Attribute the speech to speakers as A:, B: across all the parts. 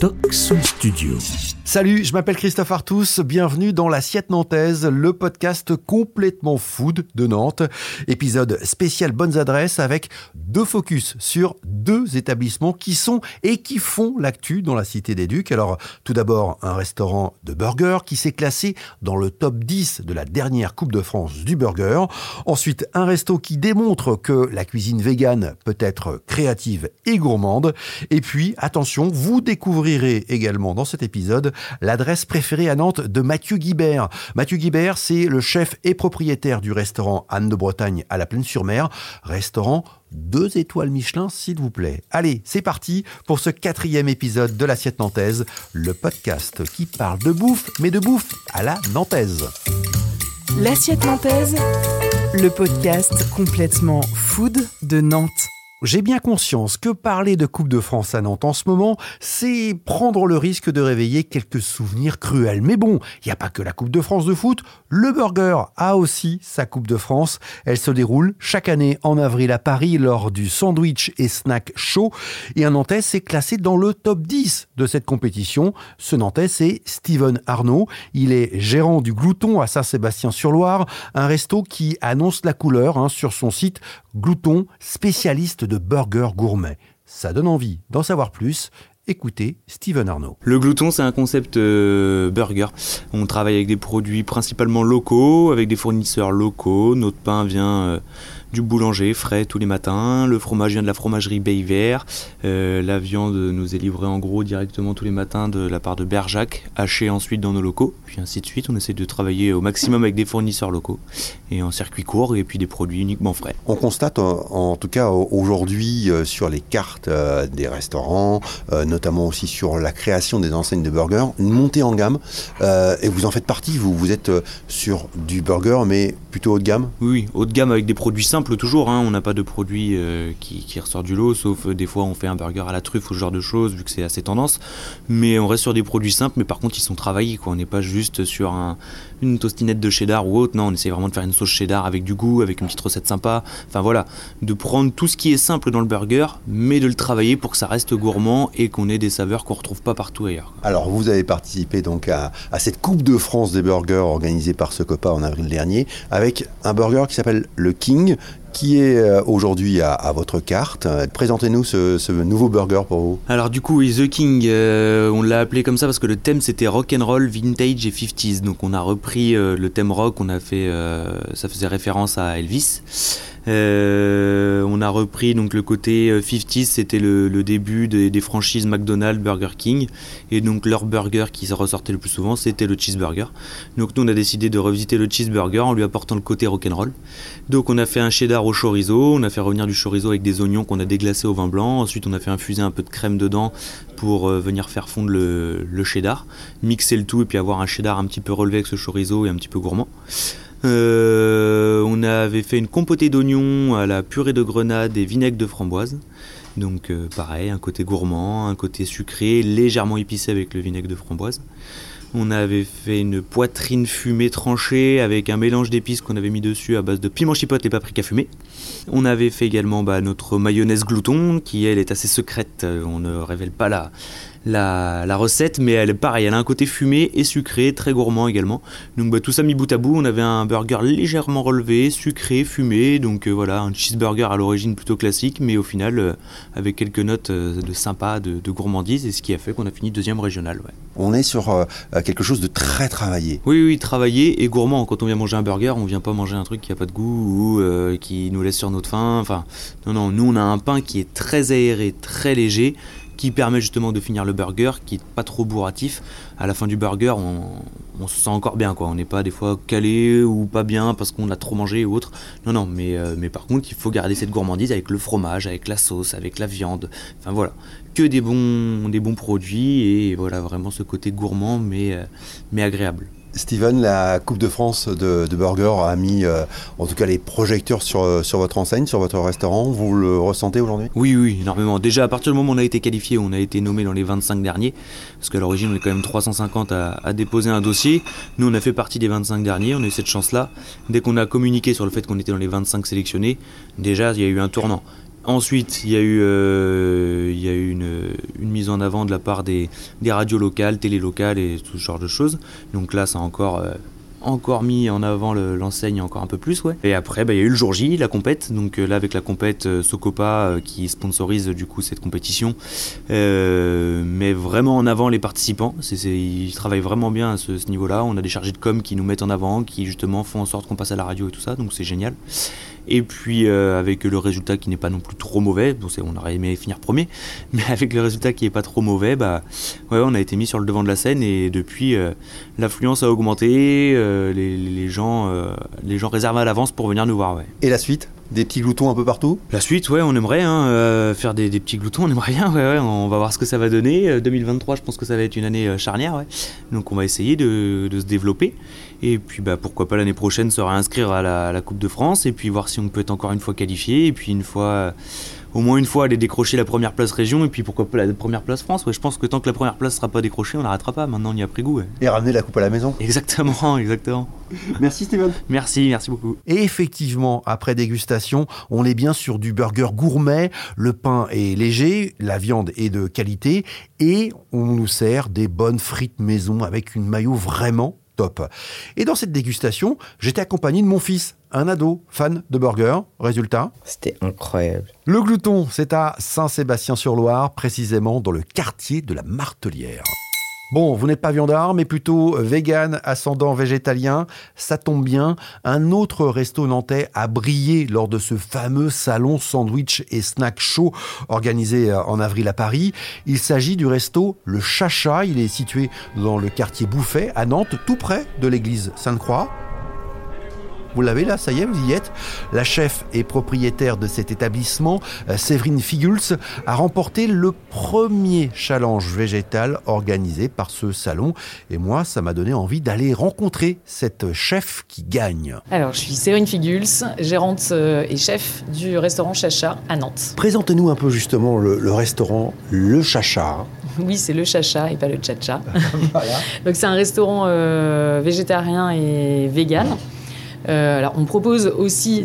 A: Studio.
B: Salut, je m'appelle Christophe Artus, bienvenue dans l'Assiette Nantaise, le podcast complètement food de Nantes. Épisode spécial Bonnes Adresses avec deux focus sur deux établissements qui sont et qui font l'actu dans la Cité des Ducs. Alors, tout d'abord, un restaurant de burgers qui s'est classé dans le top 10 de la dernière Coupe de France du burger. Ensuite, un resto qui démontre que la cuisine végane peut être créative et gourmande. Et puis, attention, vous découvrirez également dans cet épisode l'adresse préférée à Nantes de Mathieu Guibert. Mathieu Guibert, c'est le chef et propriétaire du restaurant Anne de Bretagne à la Plaine-sur-Mer, restaurant deux étoiles Michelin, s'il vous plaît. Allez, c'est parti pour ce quatrième épisode de l'Assiette Nantaise, le podcast qui parle de bouffe, mais de bouffe à la Nantaise.
C: L'Assiette Nantaise, le podcast complètement food de Nantes.
B: J'ai bien conscience que parler de Coupe de France à Nantes en ce moment, c'est prendre le risque de réveiller quelques souvenirs cruels. Mais bon, il n'y a pas que la Coupe de France de foot, le burger a aussi sa Coupe de France. Elle se déroule chaque année en avril à Paris lors du Sandwich et Snack Show. Et un Nantais s'est classé dans le top 10 de cette compétition. Ce Nantais, c'est Steven Arnaud. Il est gérant du Glouton à Saint-Sébastien-sur-Loire, un resto qui annonce la couleur hein, sur son site Glouton, spécialiste de burgers gourmets. Ça donne envie d'en savoir plus. Écoutez Steven Arnaud.
D: Le glouton, c'est un concept euh, burger. On travaille avec des produits principalement locaux, avec des fournisseurs locaux. Notre pain vient euh, du boulanger frais tous les matins. Le fromage vient de la fromagerie Bayvert. Euh, la viande nous est livrée en gros directement tous les matins de la part de Berjac, hachée ensuite dans nos locaux, puis ainsi de suite. On essaie de travailler au maximum avec des fournisseurs locaux et en circuit court et puis des produits uniquement frais.
B: On constate en, tout cas aujourd'hui euh, sur les cartes euh, des restaurants, notamment aussi sur la création des enseignes de burgers, une montée en gamme. et vous en faites partie, vous, vous êtes sur du burger mais plutôt haut de gamme?
D: Oui, haut de gamme avec des produits toujours, hein. on n'a pas de produit euh, qui, ressort du lot, sauf euh, des fois on fait un burger à la truffe ou ce genre de choses, vu que c'est assez tendance. Mais on reste sur des produits simples, mais par contre ils sont travaillés, quoi. on n'est pas juste sur un, une tostinette de cheddar ou autre, non, on essaie vraiment de faire une sauce cheddar avec du goût, avec une petite recette sympa. Enfin voilà, de prendre tout ce qui est simple dans le burger, mais de le travailler pour que ça reste gourmand et qu'on ait des saveurs qu'on retrouve pas partout ailleurs.
B: Alors vous avez participé donc à, cette Coupe de France des burgers organisée par ce copain en avril dernier, avec un burger qui s'appelle le King, qui est euh, aujourd'hui à, votre carte? Euh, présentez-nous ce, nouveau burger pour vous.
D: Alors du coup, The King, euh, on l'a appelé comme ça parce que le thème c'était rock and roll, vintage et 50s. Donc on a repris le thème rock, on a fait, ça faisait référence à Elvis. Euh, on a repris donc le côté 50s, euh, c'était le, début des, franchises McDonald's, Burger King, et donc leur burger qui ressortait le plus souvent, c'était le cheeseburger. Donc nous on a décidé de revisiter le cheeseburger en lui apportant le côté rock'n'roll. Donc on a fait un cheddar au chorizo, on a fait revenir du chorizo avec des oignons qu'on a déglacés au vin blanc, ensuite on a fait infuser un peu de crème dedans pour euh, venir faire fondre le, le cheddar, mixer le tout et puis avoir un cheddar un petit peu relevé avec ce chorizo et un petit peu gourmand. Euh, on avait fait une compotée d'oignons à la purée de grenade et vinaigre de framboise. Donc euh, pareil, un côté gourmand, un côté sucré, légèrement épicé avec le vinaigre de framboise. On avait fait une poitrine fumée tranchée avec un mélange d'épices qu'on avait mis dessus à base de piment chipotle et paprika fumé. On avait fait également bah, notre mayonnaise glouton qui elle est assez secrète, on ne révèle pas la, la, recette, mais elle est pareil, elle a un côté fumé et sucré, très gourmand également. Donc bah, tout ça mis bout à bout, on avait un burger légèrement relevé, sucré, fumé, donc euh, voilà, un cheeseburger à l'origine plutôt classique, mais au final euh, avec quelques notes euh, de sympa, de, gourmandise, et ce qui a fait qu'on a fini deuxième régional.
B: On est sur quelque chose de très travaillé.
D: Oui, oui, travaillé et gourmand. Quand on vient manger un burger, on vient pas manger un truc qui a pas de goût ou qui nous laisse sur notre faim. Enfin, non, non, nous on a un pain qui est très aéré, très léger qui permet justement de finir le burger, qui est pas trop bourratif. À la fin du burger, on, se sent encore bien, quoi. On n'est pas des fois calé ou pas bien parce qu'on a trop mangé ou autre. Non, non, mais, euh, mais par contre, il faut garder cette gourmandise avec le fromage, avec la sauce, avec la viande. Enfin voilà, que des bons, des bons produits et voilà vraiment ce côté gourmand mais, euh, mais agréable.
B: Steven, la Coupe de France de, Burger a mis euh, en tout cas les projecteurs sur, euh, sur votre enseigne, sur votre restaurant. Vous le ressentez aujourd'hui?
D: Oui, oui, énormément. Déjà, à partir du moment où on a été qualifié, on a été nommé dans les 25 derniers, parce qu'à l'origine, on est quand même 350 à, à, déposer un dossier. Nous, on a fait partie des 25 derniers, on a eu cette chance-là. Dès qu'on a communiqué sur le fait qu'on était dans les 25 sélectionnés, déjà, il y a eu un tournant Ensuite, il y a eu, euh, il y a eu une, mise en avant de la part des, des, radios locales, télé locales et tout ce genre de choses. Donc là, ça a encore euh, encore mis en avant l'enseigne encore un peu plus, ouais. Et après, bah, il y a eu le jour J, la compète. Donc euh, là, avec la compète euh, Socopa euh, qui sponsorise du coup cette compétition, mais vraiment en avant les participants. ils travaillent vraiment bien à ce, niveau-là. On a des chargés de com qui nous mettent en avant, qui justement font en sorte qu'on passe à la radio et tout ça. Donc c'est génial. Et puis avec le résultat qui n'est pas non plus trop mauvais, bon, on aurait aimé finir premier, mais avec le résultat qui n'est pas trop mauvais, bah, ouais, on a été mis sur le devant de la scène et depuis l'affluence a augmenté. Euh, les, gens, euh, les gens réservent à l'avance pour venir nous voir.
B: Et la suite? Des petits gloutons un peu partout
D: La suite, ouais, on aimerait hein, euh, faire des, petits gloutons, on aimerait bien, ouais, on va voir ce que ça va donner. 2023, je pense que ça va être une année charnière, donc on va essayer de, se développer. Et puis bah, pourquoi pas l'année prochaine se réinscrire à la, Coupe de France, et puis voir si on peut être encore une fois qualifié, et puis une fois au moins une fois aller décrocher la première place région et puis pourquoi pas la première place France. Ouais, je pense que tant que la première place sera pas décrochée, on n'arrêtera pas. Maintenant, on y a pris goût.
B: Et ramener la coupe à la maison.
D: Exactement, exactement.
B: merci Steven.
D: Merci, merci beaucoup.
B: Et effectivement, après dégustation, on est bien sur du burger gourmet. Le pain est léger, la viande est de qualité et on nous sert des bonnes frites maison avec une maillot vraiment top. Et dans cette dégustation, j'étais accompagné de mon fils, un ado fan de burgers. Résultat
A: C'était incroyable.
B: Le glouton, c'est à Saint-Sébastien-sur-Loire, précisément dans le quartier de la Martelière. Bon, vous n'êtes pas viandard, mais plutôt vegan, ascendant végétalien. Ça tombe bien. Un autre resto nantais a brillé lors de ce fameux salon sandwich et snack show organisé euh, en avril à Paris. Il s'agit du resto Le Chacha. Il est situé dans le quartier Bouffet, à Nantes, tout près de l'église Sainte-Croix. Vous l'avez là, ça y est, vous y êtes. La chef et propriétaire de cet établissement, euh, Séverine Figuls, a remporté le premier challenge végétal organisé par ce salon. Et moi, ça m'a donné envie d'aller rencontrer cette chef qui gagne.
E: Alors, je suis Séverine Figuls, gérante euh, et chef du restaurant Chacha à Nantes.
B: Présentez-nous un peu justement le, restaurant Le Chacha.
E: Oui, c'est le Chacha et pas le Chacha. Donc, c'est un restaurant euh, végétarien et vegan. Euh, alors, on propose aussi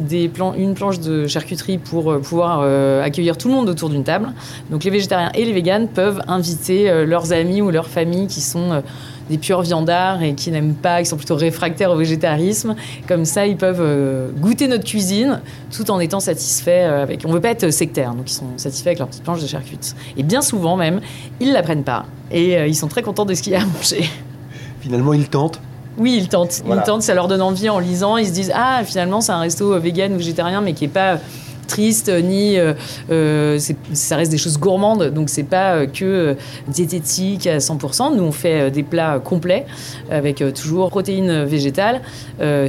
E: une planche de charcuterie pour euh, pouvoir euh, accueillir tout le monde autour d'une table. Donc, les végétariens et les véganes peuvent inviter leurs amis ou leurs familles qui sont des purs viandards et qui n'aiment pas, qui sont plutôt réfractaires au végétarisme. Comme ça, ils peuvent goûter notre cuisine tout en étant satisfaits avec. On veut pas être sectaire, donc ils sont satisfaits avec leur petite planche de charcuterie. Et bien souvent même, ils la prennent pas et ils sont très contents de ce qu'il y a à manger.
B: Finalement, ils tentent.
E: Oui, ils tentent. Ils tentent, ça leur donne envie en lisant. Ils se disent Ah, finalement, c'est un resto vegan ou végétarien, mais qui n'est pas triste ni euh, euh, ça reste des choses gourmandes donc c'est pas euh, que diététique à 100% nous on fait des plats complets avec toujours protéines végétales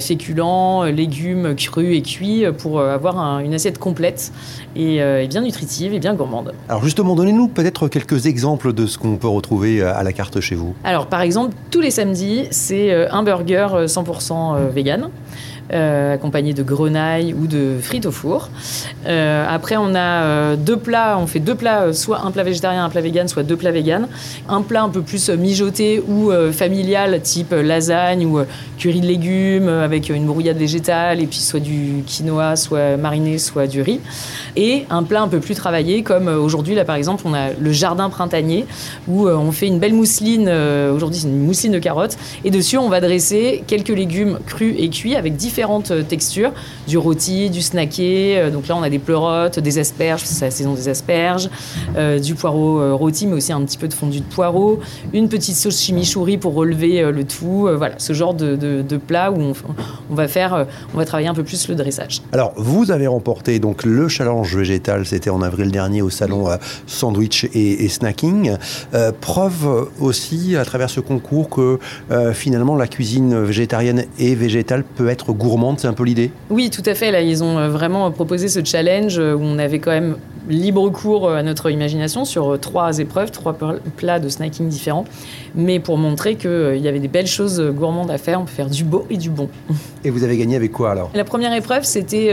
E: féculents légumes crus et cuits pour avoir une assiette complète et, bien nutritive et bien gourmande.
B: Alors justement donnez-nous peut-être quelques exemples de ce qu'on peut retrouver à la carte chez vous.
E: Alors par exemple tous les samedis c'est un burger 100% vegan euh, accompagné de grenailles ou de frites au four. Euh, après, on a euh, deux plats. On fait deux plats, soit un plat végétarien, un plat vegan, soit deux plats vegan. Un plat un peu plus mijoté ou familial, type lasagne ou curry de légumes avec une brouillade végétale et puis soit du quinoa, soit mariné, soit du riz. Et un plat un peu plus travaillé, comme aujourd'hui, là par exemple, on a le jardin printanier où on fait une belle mousseline. aujourd'hui, c'est une mousseline de carottes. Et dessus, on va dresser quelques légumes crus et cuits avec différents différentes euh, textures, du rôti, du snacké. Euh, donc là, on a des pleurotes, des asperges, c'est la saison des asperges, euh, du poireau rôti, mais aussi un petit peu de fondu de poireau, une petite sauce chimichurri pour relever le tout. voilà, ce genre de, plat où on, va faire, on va travailler un peu plus le dressage.
B: Alors, vous avez remporté donc le challenge végétal, c'était en avril dernier au salon sandwich et, snacking. preuve aussi à travers ce concours que finalement la cuisine végétarienne et végétale peut être c'est un peu l'idée?
E: Oui, tout à fait. Là, ils ont euh, vraiment proposé ce challenge euh, où on avait quand même libre cours euh, à notre imagination sur trois épreuves, trois plats de snacking différents, mais pour montrer qu'il y avait des belles choses gourmandes à faire, on peut faire du beau et du bon.
B: Et vous avez gagné avec quoi alors?
E: La première épreuve, c'était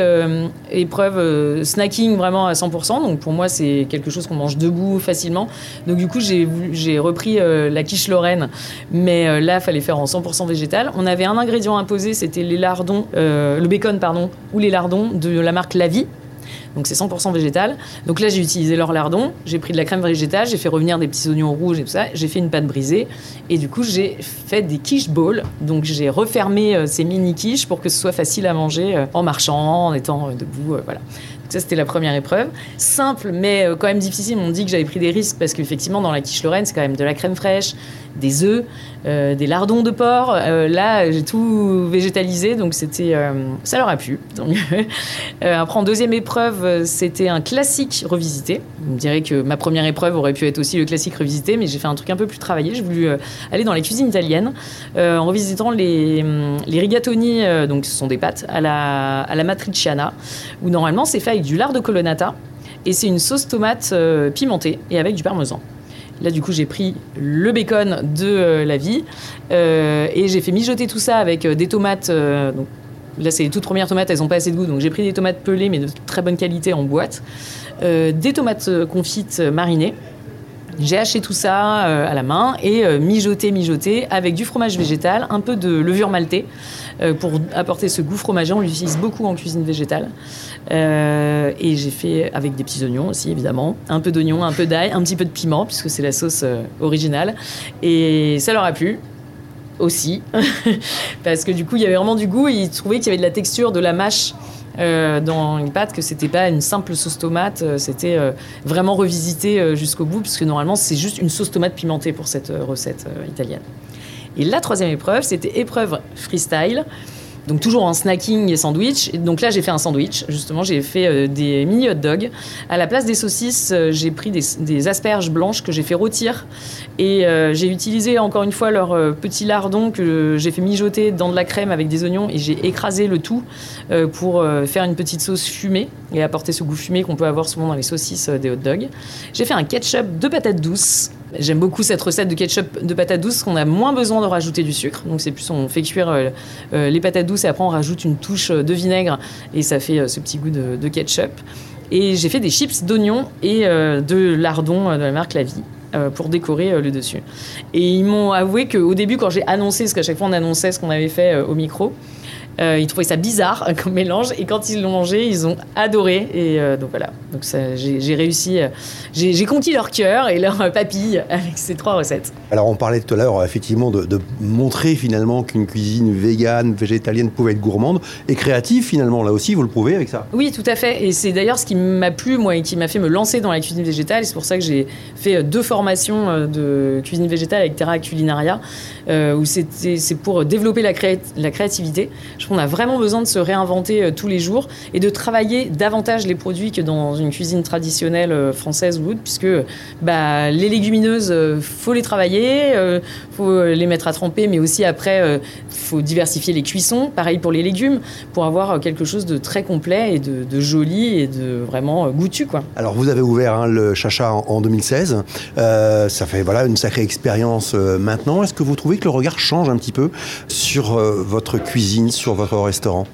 E: épreuve snacking vraiment à 100%, donc pour moi c'est quelque chose qu'on mange debout facilement. Donc du coup j'ai repris la quiche lorraine, mais là il fallait faire en 100% végétal. On avait un ingrédient imposé, c'était les lardons, le bacon pardon, ou les lardons de la marque La Vie Donc c'est 100% végétal. Donc là, j'ai utilisé leur lardon, j'ai pris de la crème végétale, j'ai fait revenir des petits oignons rouges et tout ça, j'ai fait une pâte brisée. Et du coup, j'ai fait des quiche balls. Donc j'ai refermé euh, ces mini quiches pour que ce soit facile à manger euh, en marchant, en étant euh, debout. voilà. Ça, c'était la première épreuve. Simple, mais quand même difficile. On dit que j'avais pris des risques parce qu'effectivement, dans la quiche Lorraine, c'est quand même de la crème fraîche, des œufs, euh, des lardons de porc. Euh, là, j'ai tout végétalisé, donc c'était, euh, ça leur a plu. après, en deuxième épreuve, c'était un classique revisité. On dirait que ma première épreuve aurait pu être aussi le classique revisité, mais j'ai fait un truc un peu plus travaillé. J'ai voulu aller dans les cuisines italiennes en revisitant les, les rigatoni, donc ce sont des pâtes, à la, à la matriciana, où normalement c'est fait du lard de colonnata et c'est une sauce tomate pimentée et avec du parmesan. Là, du coup, j'ai pris le bacon de euh, la vie euh, et j'ai fait mijoter tout ça avec euh, des tomates. là, c'est les toutes premières tomates, elles n'ont pas assez de goût, donc j'ai pris des tomates pelées, mais de très bonne qualité en boîte. des tomates confites marinées. J'ai haché tout ça à la main et mijoté, mijoté avec du fromage végétal, un peu de levure maltée pour apporter ce goût fromager. On l'utilise beaucoup en cuisine végétale. Euh, et j'ai fait avec des petits oignons aussi, évidemment. Un peu d'oignon, un peu d'ail, un petit peu de piment, puisque c'est la sauce euh, originale. Et ça leur a plu aussi, parce que du coup, il y avait vraiment du goût. ils trouvaient qu'il y avait de la texture, de la mâche. Euh, dans une pâte, que c'était pas une simple sauce tomate, c'était vraiment revisité jusqu'au bout, puisque normalement c'est juste une sauce tomate pimentée pour cette recette italienne. Et la troisième épreuve, c'était épreuve freestyle. Donc toujours en snacking et sandwich. donc là, j'ai fait un sandwich. Justement, j'ai fait euh, des mini hot dogs. À la place des saucisses, euh, j'ai pris des, asperges blanches que j'ai fait rôtir. Et euh, j'ai utilisé encore une fois leur petit lardon que j'ai fait mijoter dans de la crème avec des oignons. Et j'ai écrasé le tout pour faire une petite sauce fumée et apporter ce goût fumé qu'on peut avoir souvent dans les saucisses des hot dogs. J'ai fait un ketchup de patates douces J'aime beaucoup cette recette de ketchup de patates douces qu'on a moins besoin de rajouter du sucre. Donc c'est plus on fait cuire euh, euh, les patates douces et après on rajoute une touche de vinaigre et ça fait euh, ce petit goût de, ketchup. Et j'ai fait des chips d'oignon et de lardon de la marque La Vie. pour décorer le dessus. Et ils m'ont avoué qu'au début, quand j'ai annoncé, parce qu'à chaque fois on annonçait ce qu'on avait fait au micro, euh, ils trouvaient ça bizarre comme mélange et quand ils l'ont mangé, ils ont adoré. Et euh, donc voilà, donc j'ai réussi, euh, j'ai conquis leur cœur et leur papille avec ces trois recettes.
B: Alors on parlait tout à l'heure effectivement de, montrer finalement qu'une cuisine végane, végétalienne pouvait être gourmande et créative finalement. Là aussi, vous le prouvez avec ça.
E: Oui, tout à fait. Et c'est d'ailleurs ce qui m'a plu moi et qui m'a fait me lancer dans la cuisine végétale. C'est pour ça que j'ai fait deux formations de cuisine végétale avec Terra Culinaria où c'est pour développer la, la créativité. Je on a vraiment besoin de se réinventer euh, tous les jours et de travailler davantage les produits que dans une cuisine traditionnelle euh, française ou autre, puisque bah, les légumineuses, euh, faut les travailler, faut les mettre à tremper, mais aussi après, faut diversifier les cuissons. Pareil pour les légumes, pour avoir quelque chose de très complet et de, joli et de vraiment goûtu.
B: Alors vous avez ouvert hein, le Chacha en, 2016. ça fait voilà une sacrée expérience maintenant. Est-ce que vous trouvez que le regard change un petit peu sur votre cuisine, sur votre restaurant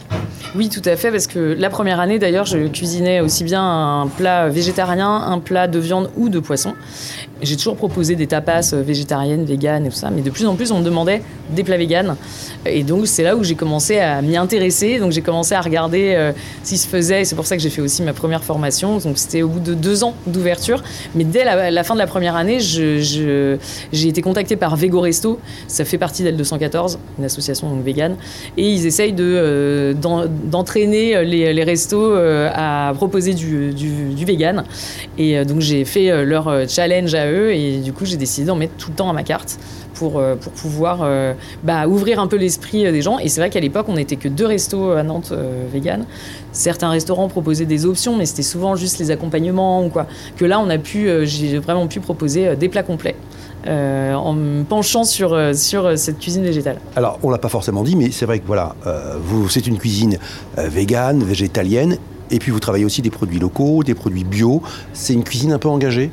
E: Oui, tout à fait, parce que la première année, d'ailleurs, je cuisinais aussi bien un plat végétarien, un plat de viande ou de poisson. J'ai toujours proposé des tapas végétariennes, véganes et tout ça, mais de plus en plus, on me demandait des plats véganes. Et donc, c'est là où j'ai commencé à m'y intéresser. Donc, j'ai commencé à regarder euh, qui se faisait. C'est pour ça que j'ai fait aussi ma première formation. Donc, c'était au bout de deux ans d'ouverture. Mais dès la, fin de la première année, j'ai été contacté par Vego Resto. Ça fait partie d'L214, une association donc, végane. Et ils essayent euh, d'entraîner les, les, restos euh, à proposer du, du, vegan. Et donc, j'ai fait leur challenge à et du coup, j'ai décidé d'en mettre tout le temps à ma carte pour, euh, pour pouvoir euh, bah, ouvrir un peu l'esprit euh, des gens. Et c'est vrai qu'à l'époque, on n'était que deux restos à Nantes vegan. Certains restaurants proposaient des options, mais c'était souvent juste les accompagnements ou quoi. Que là, on a pu, j'ai vraiment pu proposer des plats complets. en me penchant sur, sur cette cuisine végétale.
B: Alors, on l'a pas forcément dit, mais c'est vrai que voilà, c'est une cuisine végane, végétalienne, et puis vous travaillez aussi des produits locaux, des produits bio. C'est une cuisine un peu engagée?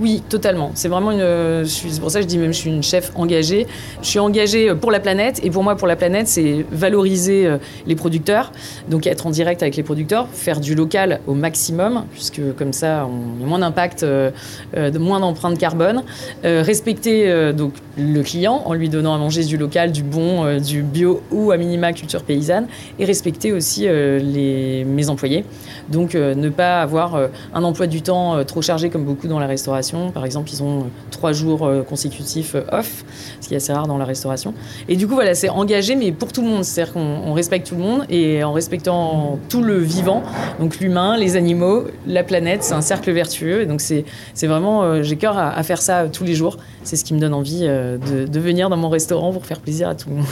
E: Oui, totalement. C'est vraiment une. C'est pour ça que je dis même, je suis une chef engagée. Je suis engagée pour la planète, et pour moi, pour la planète, c'est valoriser euh, les producteurs, donc être en direct avec les producteurs, faire du local au maximum, puisque comme ça, on a moins d'impact, euh, euh, moins d'empreinte carbone, respecter donc le client en lui donnant à manger du local, du bon, du bio ou à minima culture paysanne, et respecter aussi les, mes employés. Donc ne pas avoir un emploi du temps trop chargé comme beaucoup dans la restauration. Par exemple, ils ont trois jours consécutifs off, ce qui est assez rare dans la restauration. Et du coup, voilà, c'est engagé, mais pour tout le monde. C'est-à-dire qu'on respecte tout le monde et en respectant tout le vivant, donc l'humain, les animaux, la planète, c'est un cercle vertueux. Et donc c'est vraiment, euh, j'ai cœur à, faire ça tous les jours. C'est ce qui me donne envie euh, de, venir dans mon restaurant pour faire plaisir à tout le monde.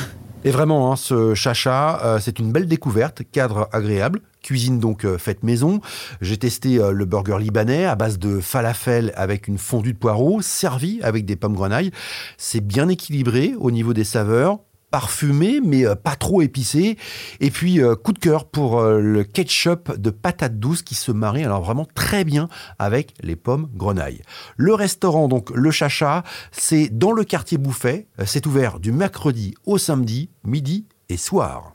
B: Et vraiment, hein, ce chacha, euh, c'est une belle découverte, cadre agréable, cuisine donc faite maison. J'ai testé le burger libanais à base de falafel avec une fondue de poireaux, servi avec des pommes grenailles. C'est bien équilibré au niveau des saveurs, parfumé, mais euh, pas trop épicé. Et puis, euh, coup de cœur pour euh, le ketchup de patate douce qui se marie alors vraiment très bien avec les pommes grenailles. Le restaurant, donc le Chacha, c'est dans le quartier Bouffet. C'est ouvert du mercredi au samedi, midi et soir.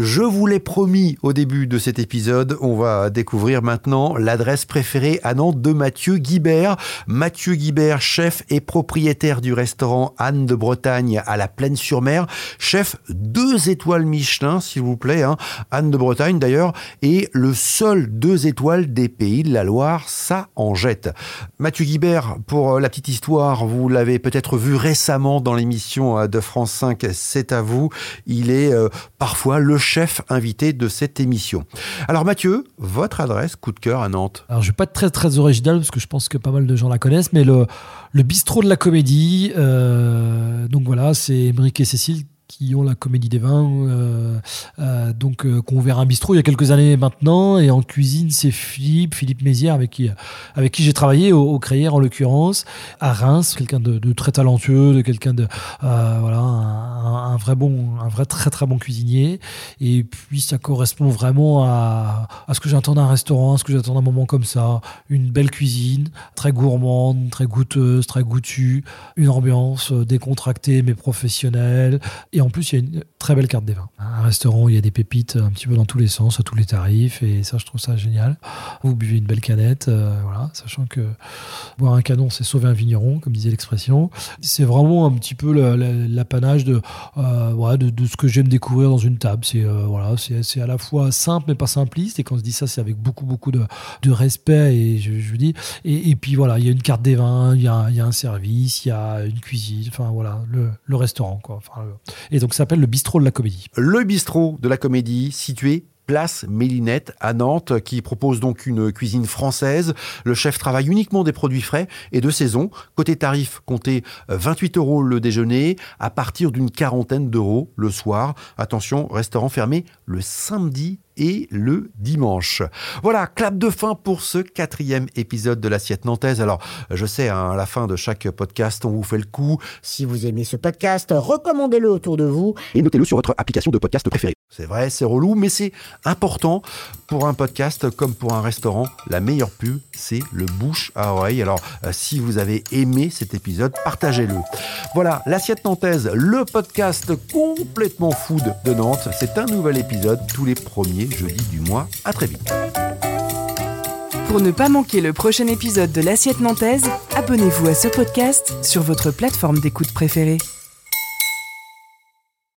B: Je vous l'ai promis au début de cet épisode, on va découvrir maintenant l'adresse préférée à Nantes de Mathieu Guibert. Mathieu Guibert, chef et propriétaire du restaurant Anne de Bretagne à la Plaine-sur-Mer. Chef deux étoiles Michelin, s'il vous plaît. Hein. Anne de Bretagne d'ailleurs, et le seul deux étoiles des pays de la Loire, ça en jette. Mathieu Guibert, pour euh, la petite histoire, vous l'avez peut-être vu récemment dans l'émission euh, de France 5, c'est à vous. Il est euh, parfois le chef invité de cette émission. Alors Mathieu, votre adresse coup de cœur à Nantes
A: Alors je vais pas être très très original parce que je pense que pas mal de gens la connaissent, mais le, le bistrot de la comédie, euh, donc voilà, c'est Émeric et Cécile qui ont la Comédie des Vins, euh, euh, donc euh, qu'on verra un bistrot il y a quelques années maintenant. Et en cuisine, c'est Philippe, Philippe Mézières, avec qui, avec qui j'ai travaillé au, au en l'occurrence, à Reims, quelqu'un de, de, très talentueux, de quelqu'un de voilà, un, un, vrai bon, un vrai très très bon cuisinier. Et puis ça correspond vraiment à, à ce que j'attends d'un restaurant, à ce que j'attends d'un moment comme ça, une belle cuisine, très gourmande, très goûteuse, très goûtue, une ambiance décontractée mais professionnelle. En plus, il y a une très belle carte des vins. Un restaurant où il y a des pépites un petit peu dans tous les sens, à tous les tarifs. Et ça, je trouve ça génial. Vous buvez une belle canette, euh, voilà, sachant que boire un canon, c'est sauver un vigneron, comme disait l'expression. C'est vraiment un petit peu l'apanage de, euh, de, ce que j'aime découvrir dans une table. C'est euh, voilà, à la fois simple, mais pas simpliste. Et quand on se dit ça, c'est avec beaucoup, beaucoup de, de respect. Et je, je dis, et, et, puis voilà, il y a une carte des vins, il y a, il y a un service, il y a une cuisine, enfin voilà, le, le restaurant, quoi. Et donc ça s'appelle le bistrot de la comédie.
B: Le bistrot de la comédie situé place Mélinette à Nantes qui propose donc une cuisine française. Le chef travaille uniquement des produits frais et de saison. Côté tarif, comptez 28 euros le déjeuner à partir d'une quarantaine d'euros le soir. Attention, restaurant fermé le samedi et le dimanche. Voilà, clap de fin pour ce quatrième épisode de l'assiette nantaise. Alors, je sais, hein, à la fin de chaque podcast, on vous fait le coup.
F: Si vous aimez ce podcast, recommandez-le autour de vous.
B: Et notez-le sur votre application de podcast préférée. C'est vrai, c'est relou, mais c'est important pour un podcast comme pour un restaurant. La meilleure pub, c'est le bouche à oreille. Alors, euh, si vous avez aimé cet épisode, partagez-le. Voilà, l'assiette nantaise, le podcast complètement food de Nantes. C'est un nouvel épisode tous les premiers jeudi du mois. À très vite.
C: Pour ne pas manquer le prochain épisode de l'Assiette Nantaise, abonnez-vous à ce podcast sur votre plateforme d'écoute préférée.